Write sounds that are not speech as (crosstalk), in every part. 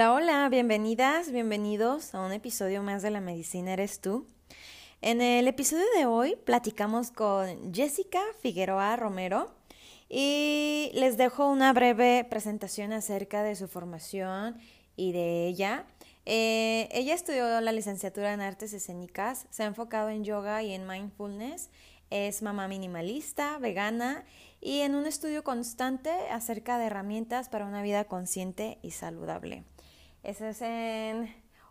Hola, hola, bienvenidas, bienvenidos a un episodio más de La Medicina Eres tú. En el episodio de hoy platicamos con Jessica Figueroa Romero y les dejo una breve presentación acerca de su formación y de ella. Eh, ella estudió la licenciatura en artes escénicas, se ha enfocado en yoga y en mindfulness, es mamá minimalista, vegana y en un estudio constante acerca de herramientas para una vida consciente y saludable. Ese es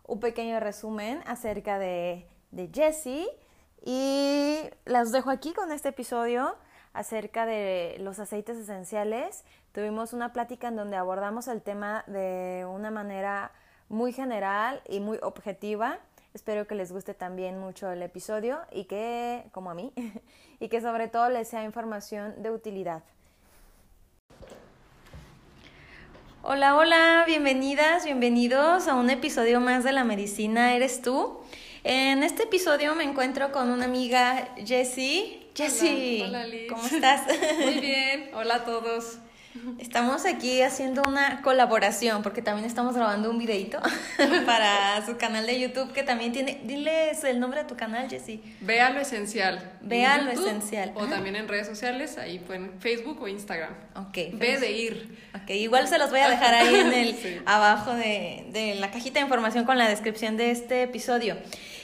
un pequeño resumen acerca de, de Jessie y las dejo aquí con este episodio acerca de los aceites esenciales. Tuvimos una plática en donde abordamos el tema de una manera muy general y muy objetiva. Espero que les guste también mucho el episodio y que, como a mí, (laughs) y que sobre todo les sea información de utilidad. Hola, hola, bienvenidas, bienvenidos a un episodio más de La Medicina Eres tú. En este episodio me encuentro con una amiga, Jessie. Jessie, hola. ¿cómo estás? (laughs) Muy bien, hola a todos. Estamos aquí haciendo una colaboración porque también estamos grabando un videito (laughs) para su canal de YouTube que también tiene. Diles el nombre de tu canal, Jessie. Vea lo esencial. Vea lo esencial. O también en redes sociales, ahí pueden Facebook o Instagram. Ok. Ve de ir. Ok, igual se los voy a dejar ahí en el (laughs) Sí. abajo de, de la cajita de información con la descripción de este episodio.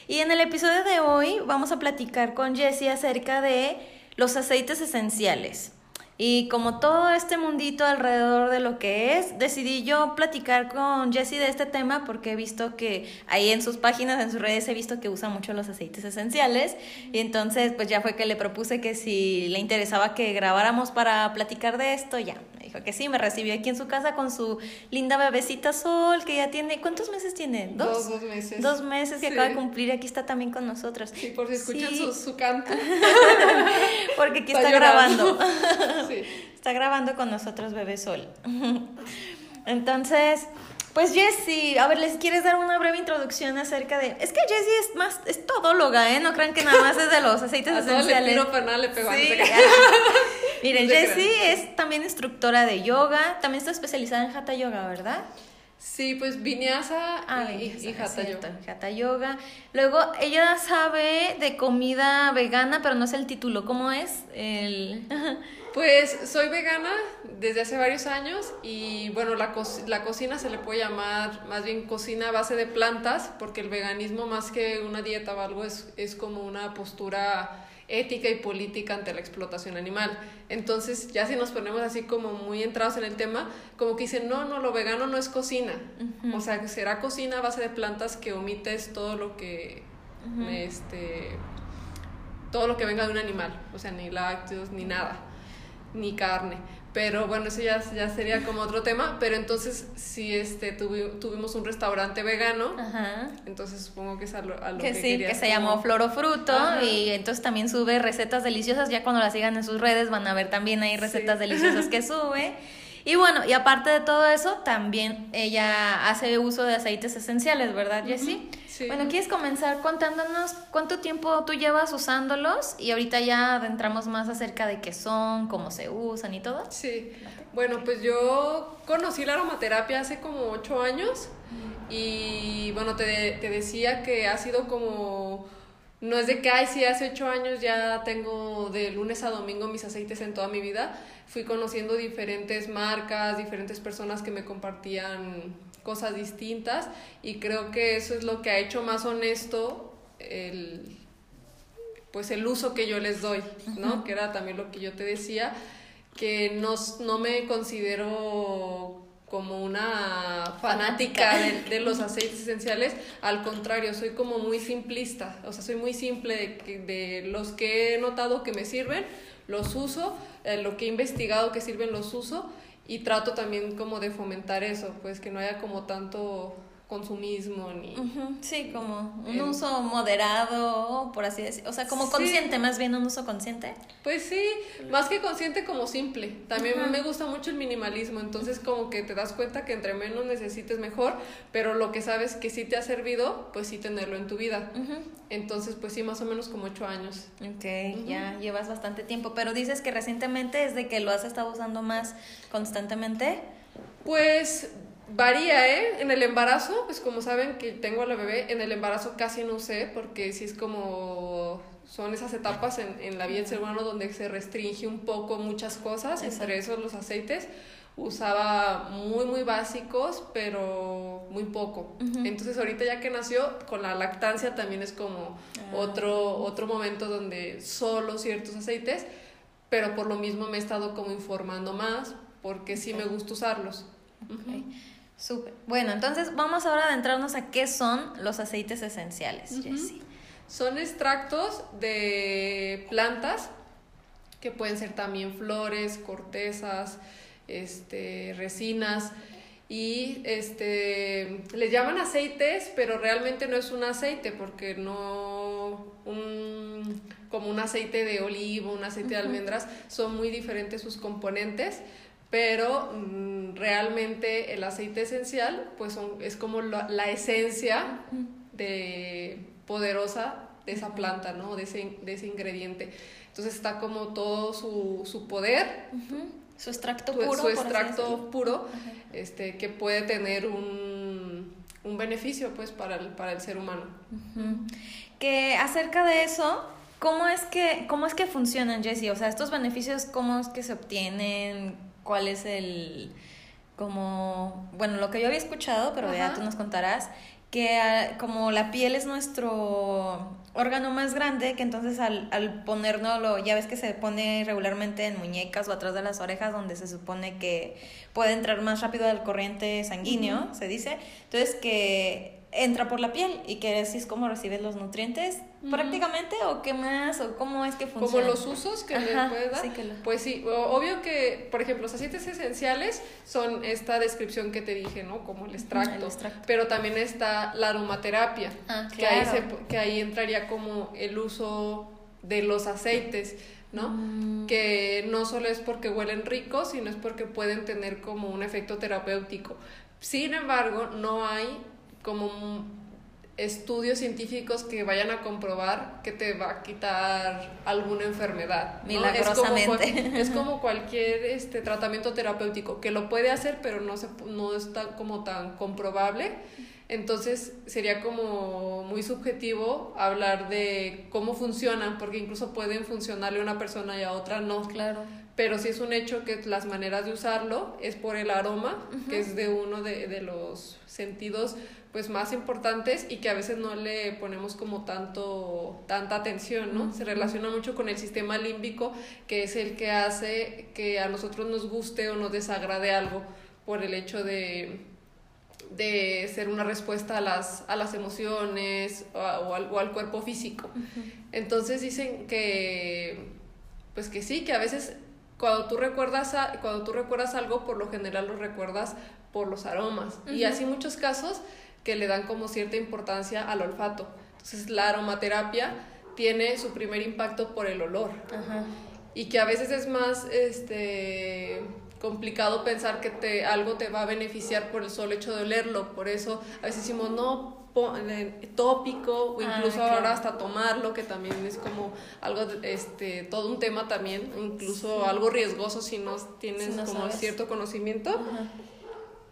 Y en el episodio de hoy vamos a platicar con Jessie acerca de los aceites esenciales. Y como todo este mundito alrededor de lo que es, decidí yo platicar con Jessie de este tema porque he visto que ahí en sus páginas, en sus redes, he visto que usa mucho los aceites esenciales. Y entonces, pues ya fue que le propuse que si le interesaba que grabáramos para platicar de esto, ya. Que sí, me recibió aquí en su casa con su linda bebecita Sol, que ya tiene, ¿cuántos meses tiene? Dos, dos meses. Dos meses que Sí. acaba de cumplir, aquí está también con nosotros. Sí, por si escuchan Sí, su, su canto. (laughs) Porque aquí Está grabando. (laughs) Sí. Está grabando con nosotros Bebé Sol. (laughs) Entonces, pues Jessie, a ver, ¿les quieres dar una breve introducción acerca de... Es que Jessie es más, es todóloga, ¿eh? No crean que nada más es de los aceites A todo le esenciales. tiro, pero nada le. Sí. Miren, Jessie es también instructora de yoga, también está especializada en Hatha Yoga, ¿verdad? Sí, pues vinyasa Ah, y, y hatha cierto, yoga. Hatha Yoga. Luego, ella sabe de comida vegana, pero no sé el título. ¿Cómo es? El... (laughs) Pues soy vegana desde hace varios años y bueno, la, co- la cocina se le puede llamar más bien cocina a base de plantas porque el veganismo más que una dieta o algo es, es como una postura ética y política ante la explotación animal. Entonces ya si nos ponemos así como muy entrados en el tema, como que dicen, no, no, lo vegano no es cocina. O sea, que será cocina a base de plantas que omites todo lo que... este todo lo que venga de un animal, o sea, ni lácteos, ni nada, ni carne. Pero bueno, eso ya, ya sería como otro tema. Pero entonces, si este, tuvi- tuvimos un restaurante vegano, Ajá. entonces supongo que es a lo, a lo Que que, sí, que se llamó Floro Fruto Ajá. y entonces también sube recetas deliciosas. Ya cuando la sigan en sus redes van a ver también ahí recetas Sí. deliciosas que (laughs) sube. Y bueno, y aparte de todo eso, también ella hace uso de aceites esenciales, ¿verdad, Jessie? Sí. Bueno, ¿quieres comenzar contándonos cuánto tiempo tú llevas usándolos? Y ahorita ya adentramos más acerca de qué son, cómo se usan y todo. Sí, bueno, pues yo conocí la aromaterapia hace como ocho años y bueno, te, te decía que ha sido como, no es de que, ay, sí, hace ocho años ya tengo de lunes a domingo mis aceites en toda mi vida, fui conociendo diferentes marcas, diferentes personas que me compartían cosas distintas y creo que eso es lo que ha hecho más honesto el pues el uso que yo les doy, ¿no? Que era también lo que yo te decía, que no, no me considero como una fanática de, de los aceites esenciales, al contrario, soy como muy simplista, o sea, soy muy simple de, de los que he notado que me sirven, los uso, eh, lo que he investigado que sirven los uso y trato también como de fomentar eso, pues que no haya como tanto consumismo ni... Sí, como un uso moderado, por así decirlo. O sea, como Sí. consciente, más bien un uso consciente. Pues sí, más que consciente como simple. También me gusta mucho el minimalismo, entonces como que te das cuenta que entre menos necesites mejor, pero lo que sabes que sí te ha servido, pues sí tenerlo en tu vida. Entonces, pues sí, más o menos como ocho años. Ok, ya llevas bastante tiempo, pero dices que recientemente es de que lo has estado usando más constantemente. Pues Varía, ¿eh? En el embarazo, pues como saben que tengo a la bebé, en el embarazo casi no usé porque sí es como son esas etapas en, en la vida del ser humano donde se restringe un poco muchas cosas, entre esos los aceites. Usaba muy, muy básicos, pero muy poco. Entonces ahorita ya que nació, con la lactancia también es como ah. otro, otro momento donde solo ciertos aceites, pero por lo mismo me he estado como informando más, porque sí me gusta usarlos. Súper. Bueno, entonces vamos ahora a adentrarnos a qué son los aceites esenciales, Jessie. Son extractos de plantas que pueden ser también flores, cortezas, este, resinas y este les llaman aceites, pero realmente no es un aceite porque no un, como un aceite de olivo, un aceite de almendras, son muy diferentes sus componentes, pero mm, realmente el aceite esencial pues son, es como la, la esencia de poderosa de esa planta, ¿no? De ese, de ese ingrediente. Entonces está como todo su, su poder. Su extracto puro. Su extracto puro, este, que puede tener un, un, beneficio pues para el, para el ser humano. Que acerca de eso, ¿cómo es que, cómo es que funcionan, Jessie? O sea, estos beneficios, ¿cómo es que se obtienen? ¿Cuál es el como, bueno, lo que yo había escuchado, pero ya tú nos contarás, que ah, como la piel es nuestro órgano más grande, que entonces al, al ponernoslo, ya ves que se pone regularmente en muñecas o atrás de las orejas, donde se supone que puede entrar más rápido al corriente sanguíneo, se dice. Entonces que entra por la piel y que así es como recibes los nutrientes prácticamente o qué más o cómo es que funciona. Como los usos que le puede dar. Pues sí, obvio que, por ejemplo, los aceites esenciales son esta descripción que te dije, ¿no? Como el extracto. Pero también está la aromaterapia, ah, que, ahí que ahí entraría como el uso de los aceites. ¿no? Mm. Que no solo es porque huelen ricos, sino es porque pueden tener como un efecto terapéutico. Sin embargo, no hay como estudios científicos que vayan a comprobar que te va a quitar alguna enfermedad. Milagrosamente. Es como, (laughs) cualquier este, tratamiento terapéutico, que lo puede hacer, pero no, se, no está como tan comprobable. Entonces sería como muy subjetivo hablar de cómo funcionan, porque incluso pueden funcionarle a una persona y a otra no. Claro. Pero sí es un hecho que las maneras de usarlo es por el aroma, que es de uno de, de los sentidos pues más importantes y que a veces no le ponemos como tanto tanta atención, ¿no? Se relaciona mucho con el sistema límbico, que es el que hace que a nosotros nos guste o nos desagrade algo por el hecho de de ser una respuesta a las, a las emociones o, al, o al, cuerpo físico. Entonces dicen que, pues que sí, que a veces cuando tú recuerdas cuando tú recuerdas algo, por lo general lo recuerdas por los aromas. Y así muchos casos que le dan como cierta importancia al olfato. Entonces la aromaterapia tiene su primer impacto por el olor. Y que a veces es más este complicado pensar que te, algo te va a beneficiar por el solo hecho de olerlo. Por eso a veces decimos, no, tópico o ah, incluso ahora hasta tomarlo, que también es como algo, este, todo un tema también, incluso algo riesgoso si no tienes como cierto conocimiento.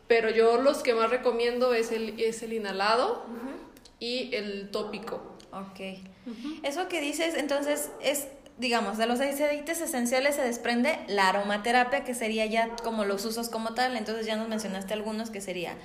Pero yo los que más recomiendo es el, es el inhalado y el tópico. Ok. Eso que dices, entonces, es, digamos, de los aceites esenciales se desprende la aromaterapia, que sería ya como los usos como tal. Entonces ya nos mencionaste algunos que sería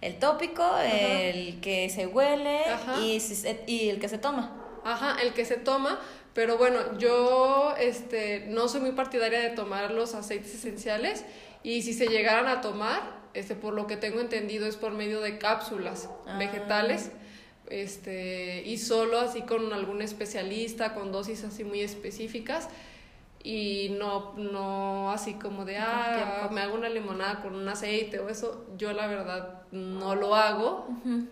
el tópico, el que se huele y, y el que se toma. Ajá, el que se toma, pero bueno, yo este, no soy muy partidaria de tomar los aceites esenciales y si se llegaran a tomar, este, por lo que tengo entendido es por medio de cápsulas ah. vegetales, este, y solo así con algún especialista, con dosis así muy específicas, y no, no así como de, ah, me hago una limonada con un aceite o eso, yo la verdad no lo hago,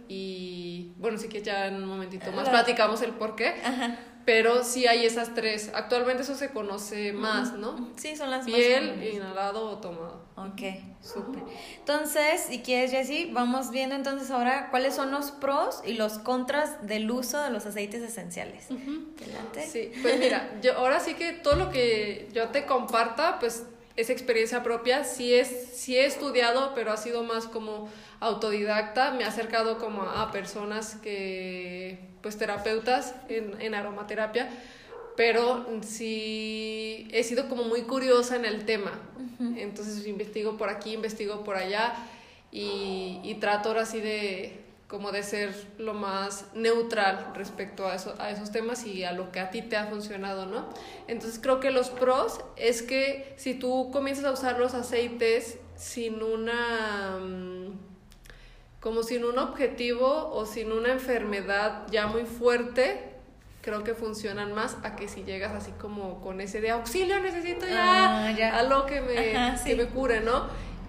y bueno, sí que ya en un momentito más platicamos el por qué. Pero sí hay esas tres. Actualmente eso se conoce más, ¿no? Sí, son las Piel, inhalado o tomado. Ok, súper. Entonces, si quieres, Jessie, vamos viendo entonces ahora cuáles son los pros y los contras del uso de los aceites esenciales. Sí, pues mira, yo ahora sí que todo lo que yo te comparta, pues esa experiencia propia, sí, es, sí he estudiado, pero ha sido más como autodidacta, me ha acercado como a personas que, pues terapeutas en, en aromaterapia, pero sí he sido como muy curiosa en el tema. Entonces investigo por aquí, investigo por allá y, y trato ahora sí de como de ser lo más neutral respecto a, eso, a esos temas y a lo que a ti te ha funcionado, ¿no? Entonces creo que los pros es que si tú comienzas a usar los aceites sin una... Mm, como sin un objetivo o sin una enfermedad ya muy fuerte, creo que funcionan más a que si llegas así como con ese de auxilio, necesito ya, ah, algo que me, que me cure, ¿no?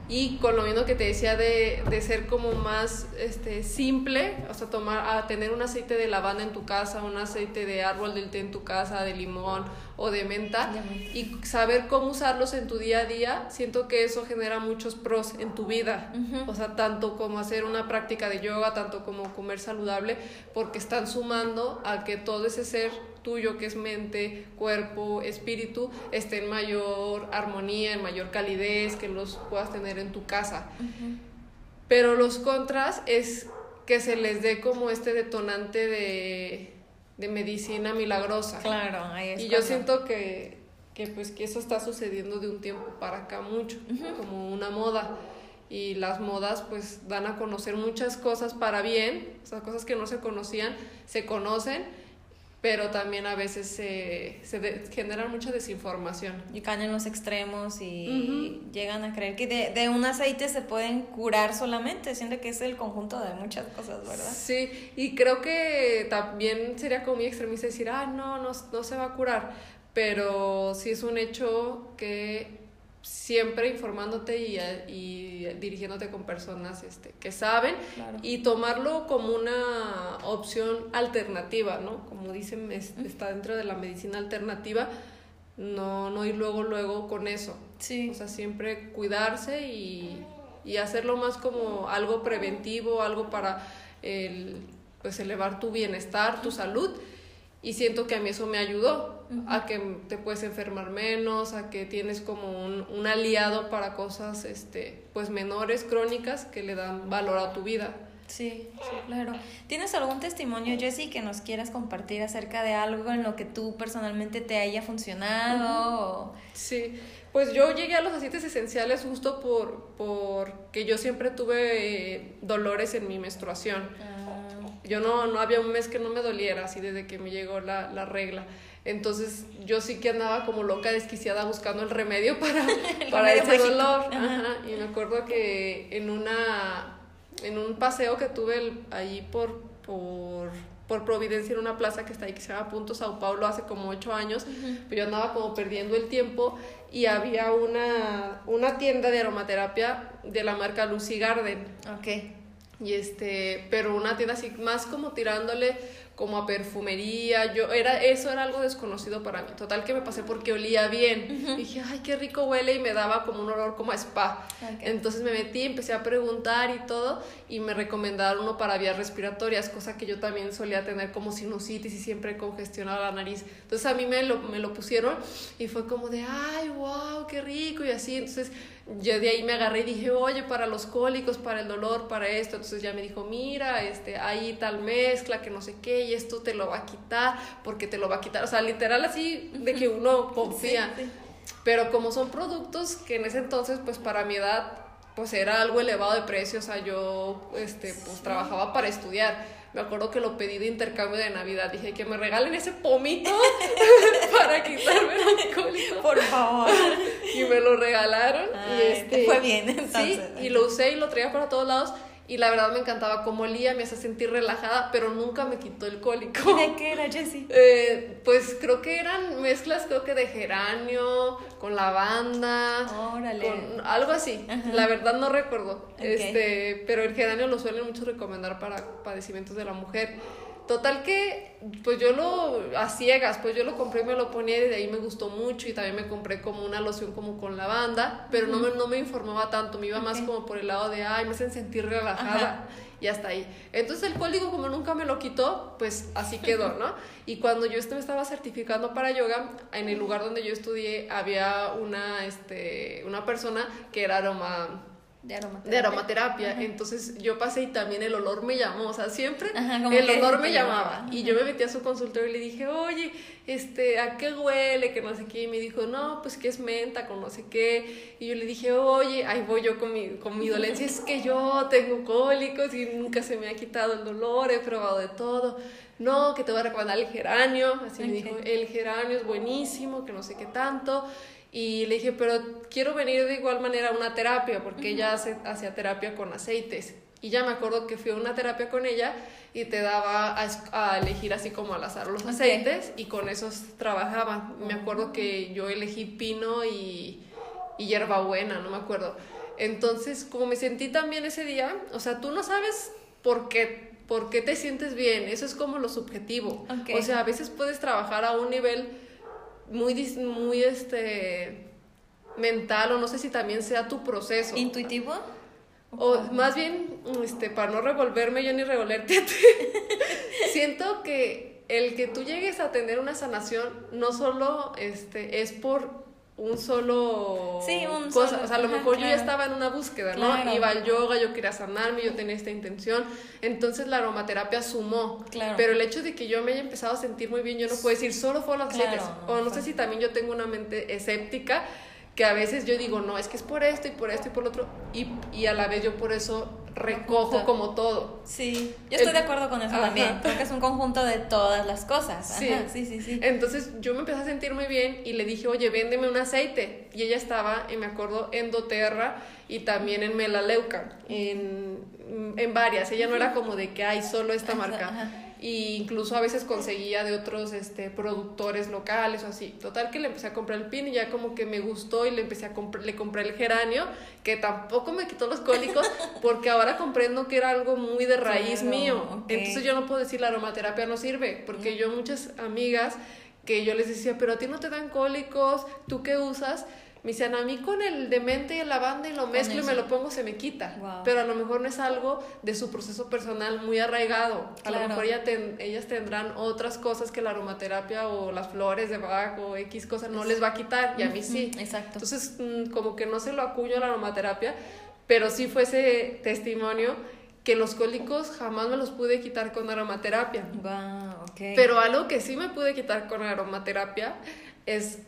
Y con lo mismo que te decía de, de, ser como más este, simple, o sea, tomar, a tener un aceite de lavanda en tu casa, un aceite de árbol del té en tu casa, de limón o de menta, y saber cómo usarlos en tu día a día, siento que eso genera muchos pros en tu vida. O sea, tanto como hacer una práctica de yoga, tanto como comer saludable, porque están sumando a que todo ese ser tuyo, que es mente, cuerpo, espíritu, esté en mayor armonía, en mayor calidez, que los puedas tener en tu casa. Pero los contras es que se les dé como este detonante de, de medicina milagrosa. Claro, ahí es Y yo siento que, que, pues, que eso está sucediendo de un tiempo para acá mucho, como una moda y las modas pues dan a conocer muchas cosas para bien, o sea, cosas que no se conocían, se conocen pero también a veces se, se genera mucha desinformación. Y caen en los extremos y llegan a creer que de, de, un aceite se pueden curar solamente, siendo que es el conjunto de muchas cosas, ¿verdad? Sí, y creo que también sería como muy extremista decir, ah, no, no, no se va a curar, pero sí es un hecho que siempre informándote y, y, dirigiéndote con personas este, que saben y tomarlo como una opción alternativa, ¿no? Como dicen, está dentro de la medicina alternativa, no, no ir luego, luego con eso. Sí. O sea, siempre cuidarse y, y hacerlo más como algo preventivo, algo para el, pues elevar tu bienestar, tu salud y siento que a mí eso me ayudó a que te puedes enfermar menos, a que tienes como un, un, aliado para cosas este, pues menores, crónicas, que le dan valor a tu vida. Sí, sí, claro. ¿Tienes algún testimonio, Jessie, que nos quieras compartir acerca de algo en lo que tú personalmente te haya funcionado? Sí, pues yo llegué a los aceites esenciales justo por porque yo siempre tuve eh, dolores en mi menstruación. Ah yo no, no había un mes que no me doliera, así desde que me llegó la, la regla. Entonces yo sí que andaba como loca, desquiciada, buscando el remedio (laughs) para, para ese dolor. Y me acuerdo que en una en un paseo que tuve ahí por, por, por Providencia, en una plaza que está ahí, que se llama Punto Sao Paulo, hace como ocho años, pues yo andaba como perdiendo el tiempo y había una, una tienda de aromaterapia de la marca Lucy Garden. Okay y este, pero una tienda así más como tirándole como a perfumería, yo era eso era algo desconocido para mí. Total que me pasé porque olía bien. Dije, "Ay, qué rico huele" y me daba como un olor como a spa. Entonces me metí, empecé a preguntar y todo y me recomendaron uno para vías respiratorias, cosa que yo también solía tener como sinusitis y siempre congestionaba la nariz. Entonces a mí me lo, me lo pusieron y fue como de, "Ay, wow, qué rico" y así. Entonces yo de ahí me agarré y dije, oye, para los cólicos, para el dolor, para esto. Entonces ya me dijo, mira, este, hay tal mezcla que no sé qué, y esto te lo va a quitar, porque te lo va a quitar. O sea, literal así de que uno (laughs) confía. Pero como son productos que en ese entonces, pues para mi edad, pues era algo elevado de precio, o sea, yo, este, pues trabajaba para estudiar me acuerdo que lo pedí de intercambio de Navidad. Dije que me regalen ese pomito (laughs) para quitarme el alcohólico. Por favor. y me lo regalaron. y este, fue bien, entonces. Sí, y lo usé y lo traía para todos lados y la verdad me encantaba cómo olía, me hacía sentir relajada, pero nunca me quitó el cólico. (laughs) ¿De qué era, Jessie? Eh, pues creo que eran mezclas, creo que de geranio, con lavanda, Órale. con algo así. La verdad no recuerdo. Este, pero el geranio lo suelen mucho recomendar para padecimientos de la mujer. Total que, pues yo lo, a ciegas, pues yo lo compré y me lo ponía y de ahí me gustó mucho y también me compré como una loción como con lavanda, pero no, me, no me informaba tanto, me iba más como por el lado de, ay, me hacen sentir relajada y hasta ahí. Entonces el código como nunca me lo quitó, pues así quedó, ¿no? (laughs) Y cuando yo me estaba certificando para yoga, en el lugar donde yo estudié había una, este, una persona que era aroma de aromaterapia. De aromaterapia. Entonces yo pasé y también el olor me llamó. O sea, siempre el olor me llamaba. Y yo me metí a su consultorio y le dije, oye, este, ¿a qué huele? Que no sé qué. Y me dijo, no, pues que es menta, con no sé qué. Y yo le dije, oye, ahí voy yo con mi, con mi dolencia. Es que yo tengo cólicos y nunca se me ha quitado el dolor. He probado de todo. No, que te voy a recomendar el geranio. Así me dijo, el geranio es buenísimo, que no sé qué tanto. Y le dije, pero quiero venir de igual manera a una terapia, porque ella hace, hacía terapia con aceites. Y ya me acuerdo que fui a una terapia con ella y te daba a, elegir así como al azar los aceites y con esos trabajaba. Me acuerdo que yo elegí pino y, y hierbabuena, no me acuerdo. Entonces, como me sentí también ese día, o sea, tú no sabes por qué, por qué te sientes bien, eso es como lo subjetivo. O sea, a veces puedes trabajar a un nivel muy, muy este, mental o no sé si también sea tu proceso. ¿Intuitivo? O más bien, este, para no revolverme yo ni revolverte, (laughs) siento que el que tú llegues a tener una sanación no solo este, es por un solo sí, un cosa, o sea, a lo mejor yo ya estaba en una búsqueda, ¿no? Iba al yoga, yo quería sanarme, yo tenía esta intención, entonces la aromaterapia sumó, claro. pero el hecho de que yo me haya empezado a sentir muy bien, yo no puedo decir solo fueron las aceites, o no sé si también yo tengo una mente escéptica, que a veces yo digo, no, es que es por esto y por esto y por lo otro, y, y a la vez yo por eso recojo como todo. Sí, yo estoy de acuerdo con eso también. Creo que es un conjunto de todas las cosas. Sí. sí, sí, sí. Entonces yo me empecé a sentir muy bien y le dije, oye, véndeme un aceite. Y ella estaba, y me acuerdo, en doTERRA y también en Melaleuca, en, en varias. Ella no era como de que hay solo esta marca y incluso a veces conseguía de otros este, productores locales o así. Total que le empecé a comprar el pin y ya como que me gustó y le empecé a comprar, le compré el geranio, que tampoco me quitó los cólicos (laughs) porque ahora comprendo que era algo muy de raíz mío. Entonces yo no puedo decir la aromaterapia no sirve, porque yo muchas amigas que yo les decía, pero a ti no te dan cólicos, ¿tú qué usas? Me dicen, a mí con el demente y el lavanda y lo mezclo y me lo pongo, se me quita. Pero a lo mejor no es algo de su proceso personal muy arraigado. A lo mejor ellas tendrán otras cosas que la aromaterapia o las flores de Bach o X cosas no les va a quitar y a mí sí. Exacto. Entonces, mm, como que no se lo acuño a la aromaterapia, pero sí fue ese testimonio que los cólicos jamás me los pude quitar con aromaterapia. Wow, okay. Pero algo que sí me pude quitar con aromaterapia es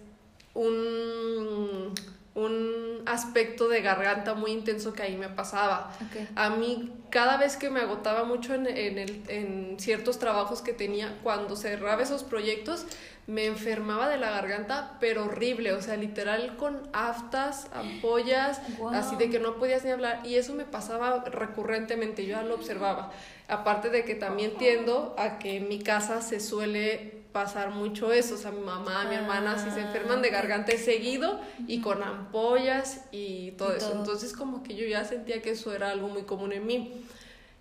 un, un aspecto de garganta muy intenso que ahí me pasaba. A mí, cada vez que me agotaba mucho en, en, el, en ciertos trabajos que tenía, cuando cerraba esos proyectos, me enfermaba de la garganta, pero horrible, o sea, literal con aftas, ampollas, así de que no podías ni hablar, y eso me pasaba recurrentemente, yo ya lo observaba. Aparte de que también tiendo a que en mi casa se suele pasar mucho eso, o sea, mi mamá, mi hermana, si se enferman de garganta seguido y con ampollas y todo eso. Entonces como que yo ya sentía que eso era algo muy común en mí.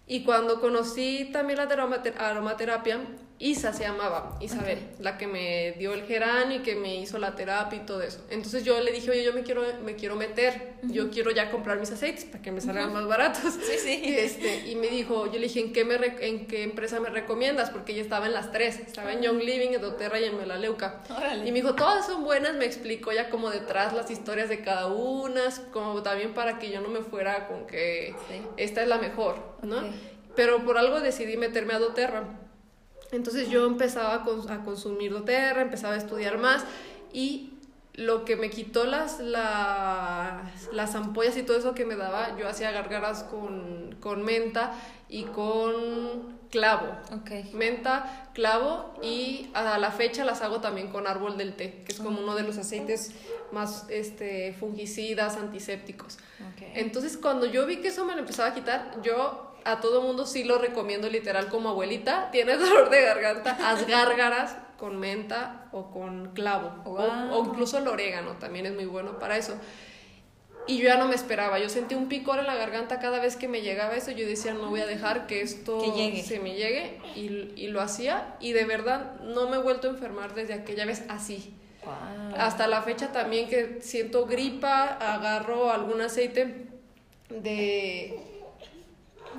Y cuando conocí también la aromaterapia, Isa se llamaba, Isabel, la que me dio el geranio y que me hizo la terapia y todo eso. Entonces yo le dije, oye, yo me quiero, me quiero meter, yo quiero ya comprar mis aceites para que me salgan más baratos. Sí, sí. Y, (laughs) este, y me dijo, yo le dije, ¿en qué, me ¿en qué empresa me recomiendas? Porque ella estaba en las tres, estaba en Young Living, en doTERRA y en Melaleuca. Y me dijo, todas son buenas, me explicó ya como detrás las historias de cada una, como también para que yo no me fuera con que esta es la mejor, ¿no? Pero por algo decidí meterme a doTERRA. Entonces yo empezaba a, consumir doTERRA, empezaba a estudiar más y lo que me quitó las, las, las, ampollas y todo eso que me daba, yo hacía gargaras con, con menta y con clavo. Okay. Menta, clavo y a la fecha las hago también con árbol del té, que es como uno de los aceites más este, fungicidas, antisépticos. Okay. Entonces cuando yo vi que eso me lo empezaba a quitar, yo a todo mundo sí lo recomiendo literal como abuelita. Tienes (laughs) dolor de garganta, haz gárgaras con menta o con clavo. O, incluso el orégano también es muy bueno para eso. y yo ya no me esperaba. Yo sentí un picor en la garganta cada vez que me llegaba eso. Yo decía, no voy a dejar que esto se me llegue. Y, y, lo hacía. Y de verdad no me he vuelto a enfermar desde aquella vez así. Hasta la fecha también que siento gripa, agarro algún aceite de...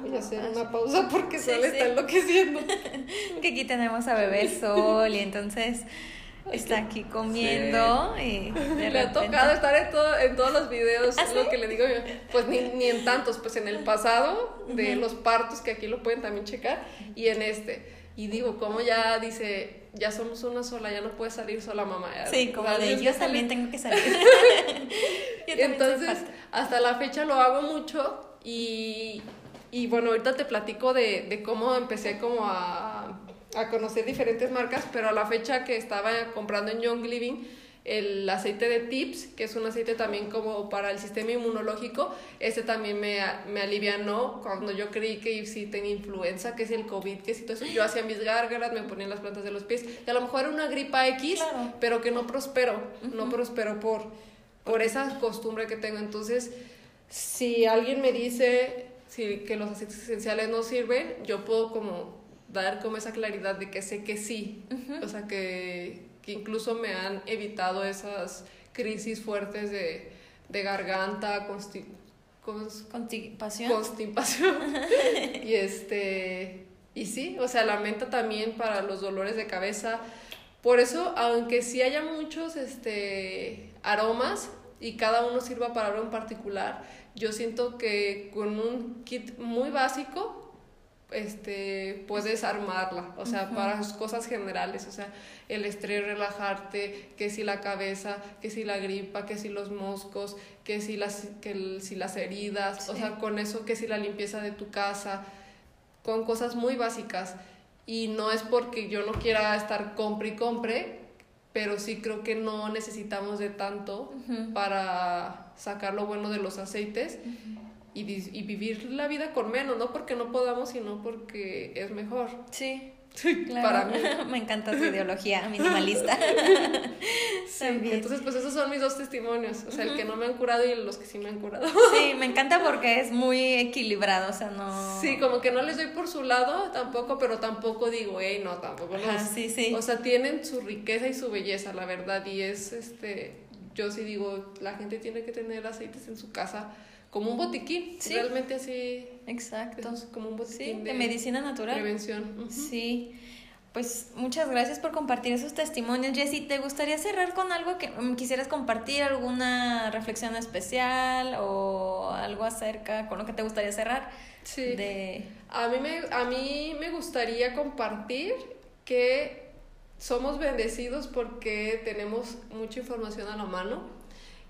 Voy a hacer una pausa porque se me está enloqueciendo. (laughs) que aquí tenemos a bebé Sol y entonces está aquí comiendo y le ha tocado estar en, todo, en todos los videos, ¿Ah, lo que le digo yo, pues ni, ni, en tantos, pues en el pasado de los partos, que aquí lo pueden también checar, y en este. Y digo, como ya dice, ya somos una sola, ya no puede salir sola mamá. sí, como de yo también tengo que salir. (laughs) Entonces, hasta la fecha lo hago mucho y, y bueno, ahorita te platico de, de cómo empecé como a a conocer diferentes marcas, pero a la fecha que estaba comprando en Young Living, el aceite de Tips, que es un aceite también como para el sistema inmunológico, ese también me, me alivianó cuando yo creí que sí tenía influenza, que es el COVID, que si todo eso. Yo hacía mis gárgaras, me ponía en las plantas de los pies, y a lo mejor era una gripa X, pero que no prosperó, no prosperó por, por esa costumbre que tengo. Entonces, si alguien me dice si, que los aceites esenciales no sirven, yo puedo como dar como esa claridad de que sé que sí, o sea, que, que, incluso me han evitado esas crisis fuertes de, de garganta, constipación. Constipación. (laughs) y este, y sí, o sea, la menta también para los dolores de cabeza. Por eso, aunque sí haya muchos este, aromas y cada uno sirva para algo en particular, yo siento que con un kit muy básico este, puedes armarla, o sea, para cosas generales, o sea, el estrés, relajarte, que si la cabeza, que si la gripa, que si los moscos, que si las, que si las heridas, o sea, con eso, que si la limpieza de tu casa, con cosas muy básicas. Y no es porque yo no quiera estar compre y compre, pero sí creo que no necesitamos de tanto para sacar lo bueno de los aceites y, y, vivir la vida con menos, no porque no podamos, sino porque es mejor. Sí. Claro. Para mí. (laughs) Me encanta tu ideología minimalista. (laughs) sí, entonces, pues esos son mis dos testimonios. O sea, el que no me han curado y los que sí me han curado. sí, me encanta porque es muy equilibrado. O sea, no. Sí, como que no les doy por su lado tampoco, pero tampoco digo, hey, no, tampoco. No. sí, sí. O sea, tienen su riqueza y su belleza, la verdad. Y es este. Yo sí digo, la gente tiene que tener aceites en su casa como un botiquín, realmente así. Exacto. como un botiquín de, medicina natural. Prevención. Sí. Pues muchas gracias por compartir esos testimonios. Jessy, ¿te gustaría cerrar con algo que mm, quisieras compartir? ¿Alguna reflexión especial o algo acerca con lo que te gustaría cerrar? Sí. De... A, mí me, a mí me gustaría compartir que somos bendecidos porque tenemos mucha información a la mano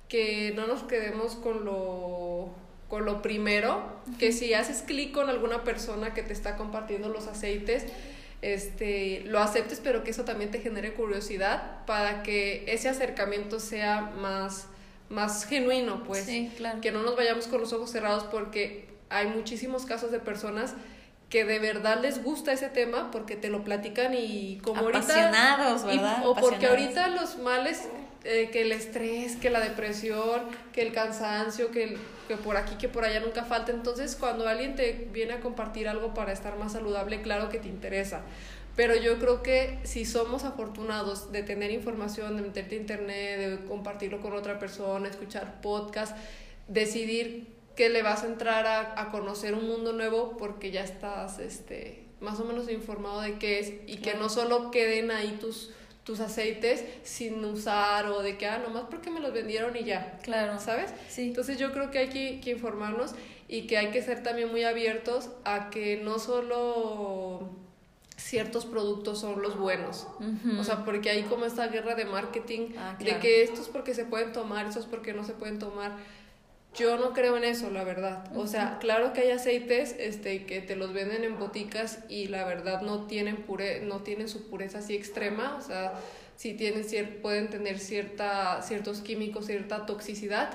que no nos quedemos con lo, con lo primero, que si haces clic con alguna persona que te está compartiendo los aceites, este, lo aceptes, pero que eso también te genere curiosidad para que ese acercamiento sea más, más genuino, pues. Que no nos vayamos con los ojos cerrados porque hay muchísimos casos de personas que de verdad les gusta ese tema porque te lo platican y como Apasionados, ¿verdad? o porque ahorita los males eh, que el estrés, que la depresión, que el cansancio, que, que por aquí, que por allá nunca falta. Entonces, cuando alguien te viene a compartir algo para estar más saludable, claro que te interesa. Pero yo creo que si somos afortunados de tener información, de meterte a internet, de compartirlo con otra persona, escuchar podcast, decidir que le vas a entrar a, a conocer un mundo nuevo porque ya estás este, más o menos informado de qué es y que no solo queden ahí tus tus aceites sin usar o de que, ah, nomás porque me los vendieron y ya. Claro. ¿Sabes? Sí. Entonces yo creo que hay que, informarnos y que hay que ser también muy abiertos a que no solo ciertos productos son los buenos. O sea, porque hay como esta guerra de marketing ah, de que esto es porque se pueden tomar, esto es porque no se pueden tomar. Yo no creo en eso, la verdad. O sea, claro que hay aceites este, que te los venden en boticas y la verdad no tienen, pure, no tienen su pureza así extrema. O sea, sí tienen pueden tener cierta, ciertos químicos, cierta toxicidad.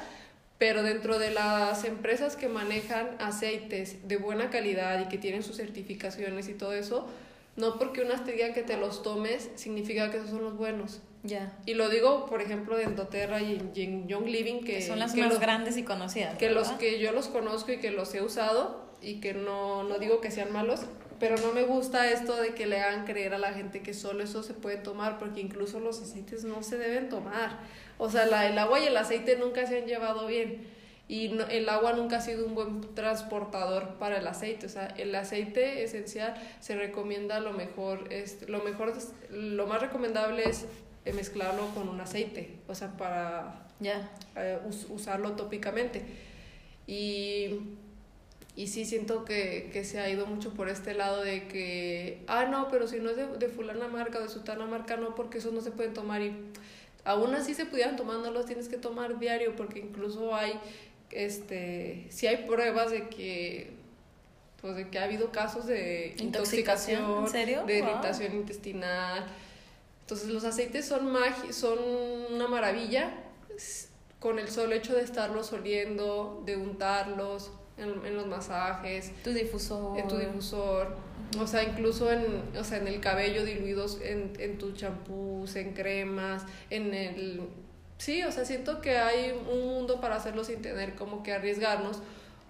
Pero dentro de las empresas que manejan aceites de buena calidad y que tienen sus certificaciones y todo eso, no porque unas te digan que te los tomes, significa que esos son los buenos. Ya. Y lo digo, por ejemplo, de Endoterra y en, y en Young Living, que, Que son las que más los- grandes y conocidas. que los que yo los conozco y que los he usado y que no, no digo que sean malos, pero no me gusta esto de que le hagan creer a la gente que solo eso se puede tomar, porque incluso los aceites no se deben tomar. O sea, la, el agua y el aceite nunca se han llevado bien. Y no- el agua nunca ha sido un buen transportador para el aceite. O sea, el aceite esencial se recomienda lo mejor, es, lo mejor, lo más recomendable es mezclarlo con un aceite. O sea, para Ya. eh, us- usarlo tópicamente. Y, y sí siento que, que se ha ido mucho por este lado de que, ah, no, pero si no es de, de fulana marca o de sutana marca, no, porque esos no se pueden tomar. Y aún así se pudieran tomar, no los tienes que tomar diario, porque incluso hay, este, sí hay pruebas de que, pues de que ha habido casos de ¿Intoxicación? intoxicación, ¿En serio? de Wow. irritación intestinal. Entonces los aceites son magi son una maravilla con el solo hecho de estarlos oliendo, de untarlos en, en los masajes, Tu difusor. en tu difusor, o sea, incluso en, o sea, en el cabello diluidos en, en tus champús, en cremas, en el... Sí, o sea, siento que hay un mundo para hacerlo sin tener como que arriesgarnos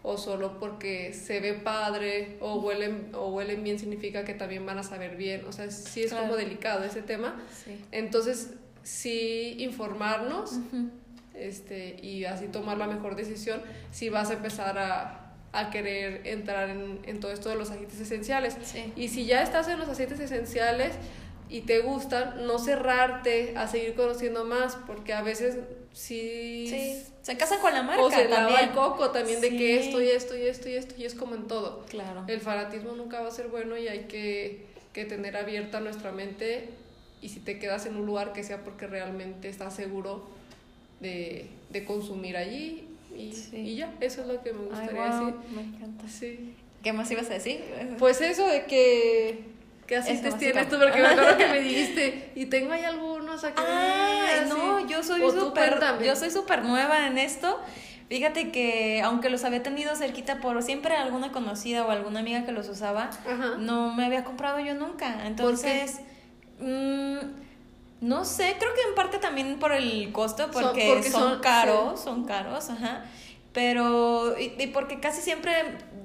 o solo porque se ve padre o huelen, o huelen bien significa que también van a saber bien, o sea, sí es Claro. como delicado ese tema. Sí. Entonces, sí informarnos este, y así tomar la mejor decisión si vas a empezar a, a querer entrar en, en todo esto de los aceites esenciales. Sí. Y si ya estás en los aceites esenciales y te gustan, no cerrarte a seguir conociendo más, porque a veces sí... Sí. Se casa con la marca o se lava también. el coco también de que Sí. esto y esto y esto y esto y es como en todo. Claro. El fanatismo nunca va a ser bueno y hay que, que tener abierta nuestra mente y si te quedas en un lugar que sea porque realmente estás seguro de, de consumir allí y, Sí. y ya, eso es lo que me Ay, gustaría wow, decir. me encanta. Sí. ¿Qué más ibas a decir? Pues eso de que... ¿Qué más tienes acá. tú? Porque me acuerdo que me (laughs) dijiste, y tengo ahí algunos aquí. Ay, no, yo soy súper, yo soy súper nueva en esto. Fíjate que aunque los había tenido cerquita por siempre alguna conocida o alguna amiga que los usaba, Ajá. no me había comprado yo nunca. Entonces, mm, no sé, creo que en parte también por el costo, Son- porque, son, son- caros, son caros, ajá. Pero, y, y porque casi siempre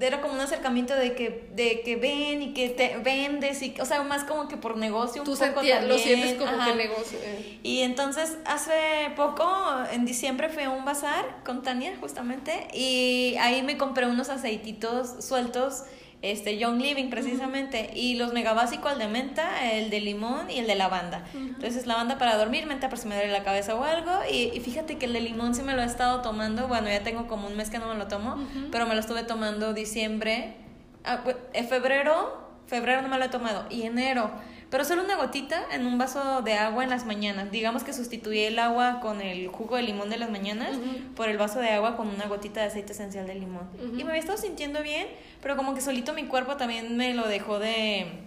era como un acercamiento de que, de que ven y que te vendes, y, o sea, más como que por negocio un Tú poco sentías- lo también, sientes como ajá. que negocio. eh. Y entonces hace poco, en diciembre, fui a un bazar con Tania justamente y ahí me compré unos aceititos sueltos, este Young Living precisamente, y los mega básicos, el de menta, el de limón y el de lavanda. Entonces lavanda para dormir, menta por si me duele la cabeza o algo, y, y fíjate que el de limón sí me lo he estado tomando, bueno, ya tengo como un mes que no me lo tomo, pero me lo estuve tomando diciembre, ah, en febrero, febrero no me lo he tomado, y enero. Pero solo una gotita en un vaso de agua en las mañanas. Digamos que sustituí el agua con el jugo de limón de las mañanas por el vaso de agua con una gotita de aceite esencial de limón. Y me había estado sintiendo bien, pero como que solito mi cuerpo también me lo dejó de...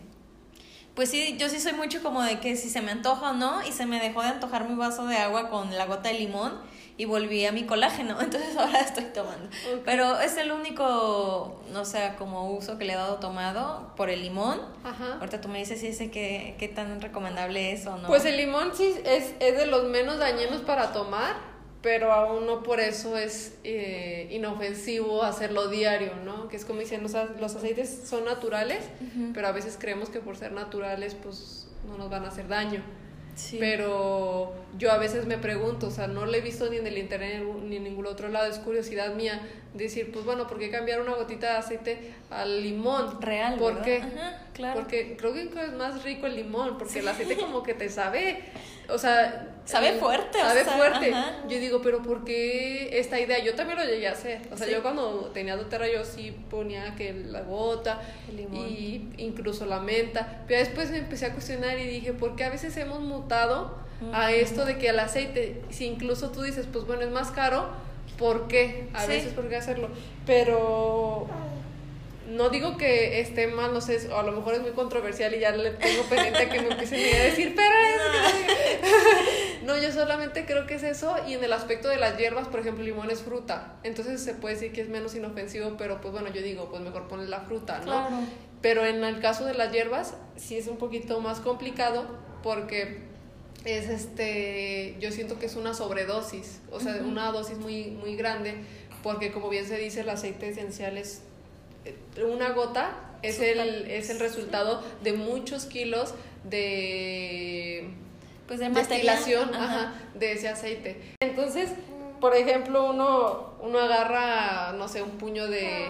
Pues sí, yo sí soy mucho como de que si se me antoja o no, y se me dejó de antojar mi vaso de agua con la gota de limón y volví a mi colágeno, (laughs) entonces ahora estoy tomando. Pero es el único, no sé, como uso que le he dado tomado por el limón. Ajá. Ahorita tú me dices si ese qué, qué tan recomendable es o no. Pues el limón sí es, es de los menos dañinos para tomar, pero aún no por eso es eh, inofensivo hacerlo diario, ¿no? Que es como dicen, o sea, los aceites son naturales, pero a veces creemos que por ser naturales, pues no nos van a hacer daño. Sí. Pero yo a veces me pregunto, o sea, no lo he visto ni en el internet ni en ningún otro lado, es curiosidad mía decir, pues bueno, ¿por qué cambiar una gotita de aceite al limón? Real, ¿Por ¿verdad? qué? Ajá, claro. Porque creo que es más rico el limón, porque el aceite como que te sabe, o sea... Sabe el- fuerte, o Sabe sea, fuerte. ajá. Yo digo, pero ¿por qué esta idea? Yo también lo llegué a hacer. O sea, Sí. yo cuando tenía doTERRA yo sí ponía que la gota y incluso la menta. Pero después me empecé a cuestionar y dije, ¿por qué a veces hemos mutado a esto de que el aceite, si incluso tú dices, pues bueno, es más caro, ¿por qué? A Sí. veces, ¿por qué hacerlo? Pero no digo que esté mal, no sé, o a lo mejor es muy controversial y ya le tengo pendiente que me empiecen a decir, pero es que (laughs) no, yo solamente creo que es eso y en el aspecto de las hierbas, por ejemplo, el limón es fruta, entonces se puede decir que es menos inofensivo, pero pues bueno, yo digo, pues mejor pones la fruta, ¿no? Claro. Pero en el caso de las hierbas, sí es un poquito más complicado porque es este, yo siento que es una sobredosis, o sea, una dosis muy, muy grande, porque como bien se dice, el aceite esencial es una gota, es el, es el resultado de muchos kilos de, pues de destilación ajá, de ese aceite. Entonces, por ejemplo, uno, uno agarra, no sé, un puño de,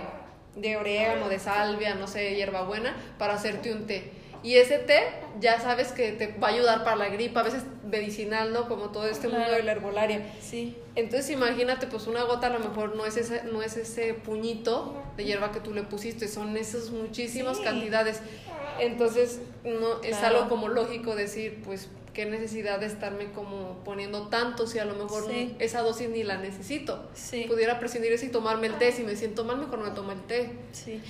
de orégano, de salvia, no sé, hierbabuena, para hacerte un té. Y ese té ya sabes que te va a ayudar para la gripa, a veces medicinal, ¿no? Como todo este mundo de la herbolaria. Sí. Entonces imagínate, pues una gota a lo mejor no es ese, no es ese puñito de hierba que tú le pusiste, son esas muchísimas cantidades. Entonces, no, es algo como lógico decir, pues qué necesidad de estarme como poniendo tanto si a lo mejor esa dosis ni la necesito. Sí. Pudiera prescindir eso y tomarme el té. Si me siento mal, mejor me tomo el té. Sí.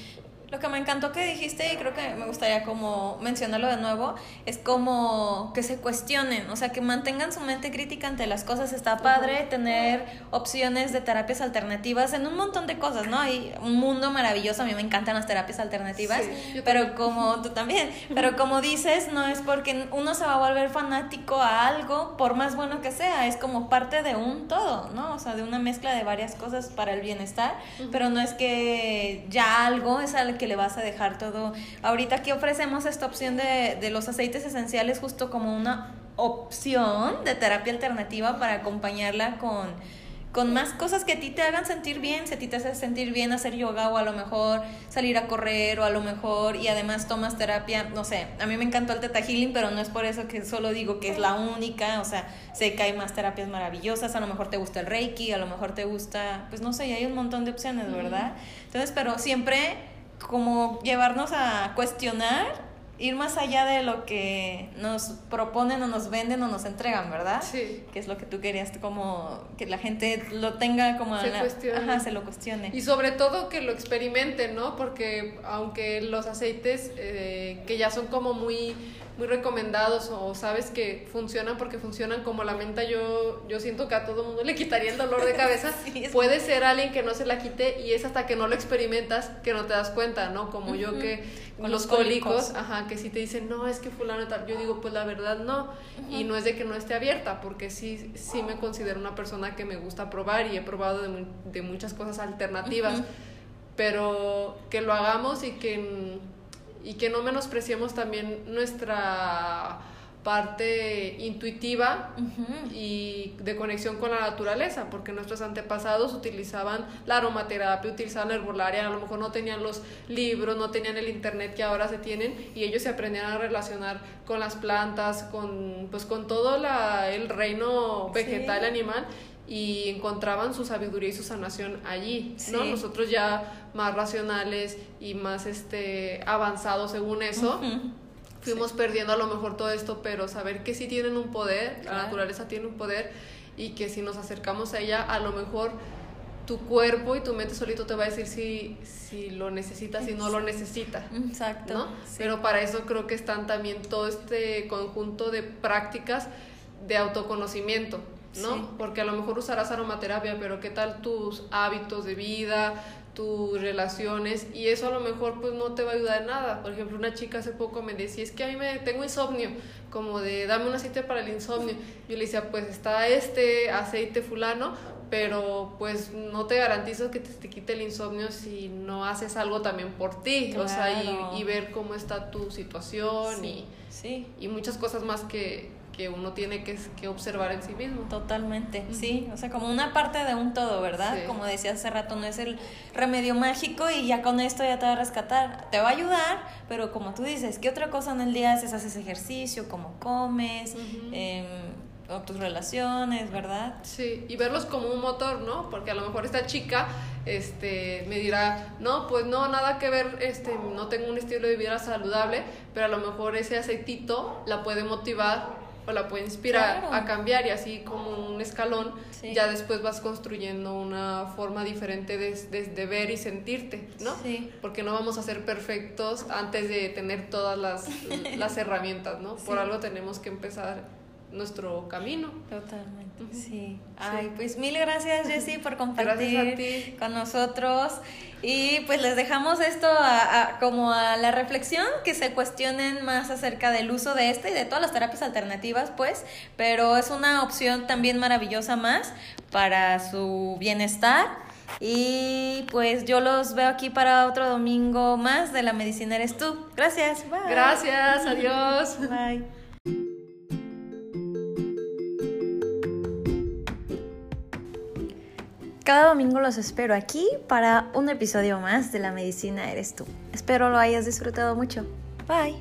Lo que me encantó que dijiste y creo que me gustaría como mencionarlo de nuevo es como que se cuestionen, o sea, que mantengan su mente crítica ante las cosas. Está padre tener opciones de terapias alternativas en un montón de cosas, ¿no? Hay un mundo maravilloso, a mí me encantan las terapias alternativas, pero como (laughs) tú también, pero como dices, no es porque uno se va a volver fanático a algo por más bueno que sea, es como parte de un todo, ¿no? O sea, de una mezcla de varias cosas para el bienestar, pero no es que ya algo es algo que le vas a dejar todo. Ahorita aquí ofrecemos esta opción de, de los aceites esenciales justo como una opción de terapia alternativa para acompañarla con, con más cosas que a ti te hagan sentir bien, si a ti te hace sentir bien hacer yoga o a lo mejor salir a correr o a lo mejor y además tomas terapia, no sé, a mí me encantó el Teta Healing, pero no es por eso que solo digo que es la única, o sea, sé que hay más terapias maravillosas, a lo mejor te gusta el Reiki, a lo mejor te gusta, pues no sé, hay un montón de opciones, ¿verdad? Entonces, pero siempre como llevarnos a cuestionar, ir más allá de lo que nos proponen o nos venden o nos entregan, ¿verdad? Sí. Que es lo que tú querías, como que la gente lo tenga como... Se la, cuestione. Ajá, se lo cuestione. Y sobre todo que lo experimenten, ¿no? Porque aunque los aceites eh, que ya son como muy muy recomendados o sabes que funcionan porque funcionan como la menta, yo, yo siento que a todo mundo le quitaría el dolor de cabeza. (laughs) Sí, Puede ser alguien que no se la quite y es hasta que no lo experimentas que no te das cuenta, ¿no? Como yo que Con los cólicos, cólicos. ajá, que si te dicen, no, es que fulano tal, yo digo, pues la verdad no. Y no es de que no esté abierta, porque sí, sí me considero una persona que me gusta probar y he probado de, de muchas cosas alternativas Ujú. pero que lo hagamos y que, y que no menospreciemos también nuestra parte intuitiva y de conexión con la naturaleza, porque nuestros antepasados utilizaban la aromaterapia, utilizaban la herbolaria, a lo mejor no tenían los libros, no tenían el internet que ahora se tienen y ellos se aprendían a relacionar con las plantas, con pues con todo la, el reino vegetal Sí. animal y encontraban su sabiduría y su sanación allí, ¿no? Sí. Nosotros ya más racionales y más este avanzados según eso, fuimos perdiendo a lo mejor todo esto, pero saber que sí tienen un poder, la naturaleza tiene un poder y que si nos acercamos a ella, a lo mejor tu cuerpo y tu mente solito te va a decir si, si lo necesita, si no lo necesita. Exacto. ¿no? Sí. Pero para eso creo que están también todo este conjunto de prácticas de autoconocimiento, ¿no? Sí. Porque a lo mejor usarás aromaterapia, pero ¿qué tal tus hábitos de vida, tus relaciones? Y eso a lo mejor pues no te va a ayudar en nada. Por ejemplo, una chica hace poco me decía, es que a mí me tengo insomnio, como de dame un aceite para el insomnio. Yo le decía, pues está este aceite fulano, pero pues no te garantizo que te, te quite el insomnio si no haces algo también por ti, o sea, y, y ver cómo está tu situación Sí. Sí. y, y muchas cosas más que, que uno tiene que, que observar en sí mismo. Totalmente, sí, o sea, como una parte de un todo, ¿verdad? Sí. Como decía hace rato, no es el remedio mágico y ya con esto ya te va a rescatar, te va a ayudar, pero como tú dices, ¿qué otra cosa en el día haces? Haces ejercicio, cómo comes, em, o tus relaciones, ¿verdad? Sí, y verlos como un motor, ¿no? Porque a lo mejor esta chica este, me dirá, no, pues no, nada que ver, este, no tengo un estilo de vida saludable, pero a lo mejor ese aceitito la puede motivar o la puede inspirar Claro. a cambiar y así como un escalón, Sí. ya después vas construyendo una forma diferente de, de, de ver y sentirte, ¿no? Sí. Porque no vamos a ser perfectos antes de tener todas las, (laughs) las herramientas, ¿no? Por algo tenemos que empezar nuestro camino. Totalmente, sí. Ay, pues mil gracias Jessy por compartir con nosotros y pues les dejamos esto como a la reflexión, que se cuestionen más acerca del uso de este y de todas las terapias alternativas, pues, pero es una opción también maravillosa más para su bienestar. Y pues yo los veo aquí para otro domingo más de La Medicina Eres Tú. Gracias. Bye. Gracias. Adiós. Bye. Cada domingo los espero aquí para un episodio más de La Medicina Eres Tú. Espero lo hayas disfrutado mucho. Bye.